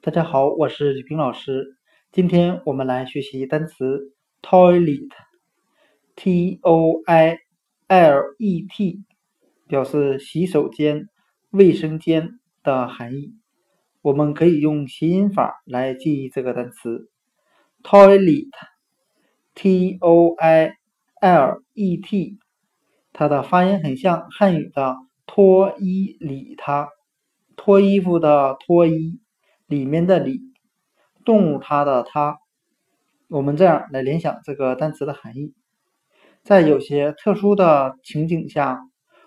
大家好，我是李平老师。今天我们来学习单词 toilet，t o i l e t，表示洗手间、卫生间的含义。我们可以用谐音法来记忆这个单词 toilet，t o i l e t，它的发音很像汉语的脱衣理他，脱衣服的脱衣。里面的里，动物它的它，我们这样来联想这个单词的含义。在有些特殊的情景下，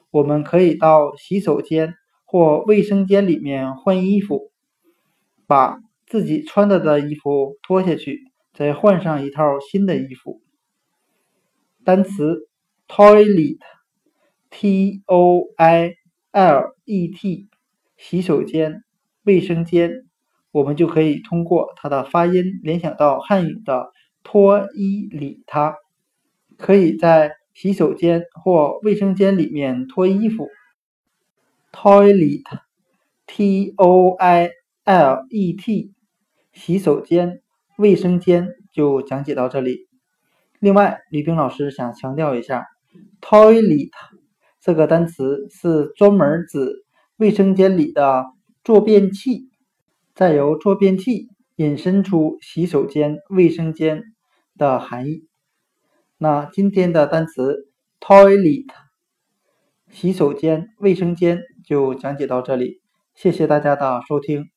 我们可以到洗手间或卫生间里面换衣服，把自己穿着的衣服脱下去，再换上一套新的衣服。单词 toilet，t o i l e t，洗手间、卫生间。我们就可以通过它的发音联想到汉语的脱衣理他，可以在洗手间或卫生间里面脱衣服。Toilet，t o i l e t，洗手间、卫生间就讲解到这里。另外，吕冰老师想强调一下，toilet 这个单词是专门指卫生间里的坐便器。再由坐便器引申出洗手间、卫生间的含义。那今天的单词 toilet 洗手间、卫生间就讲解到这里，谢谢大家的收听。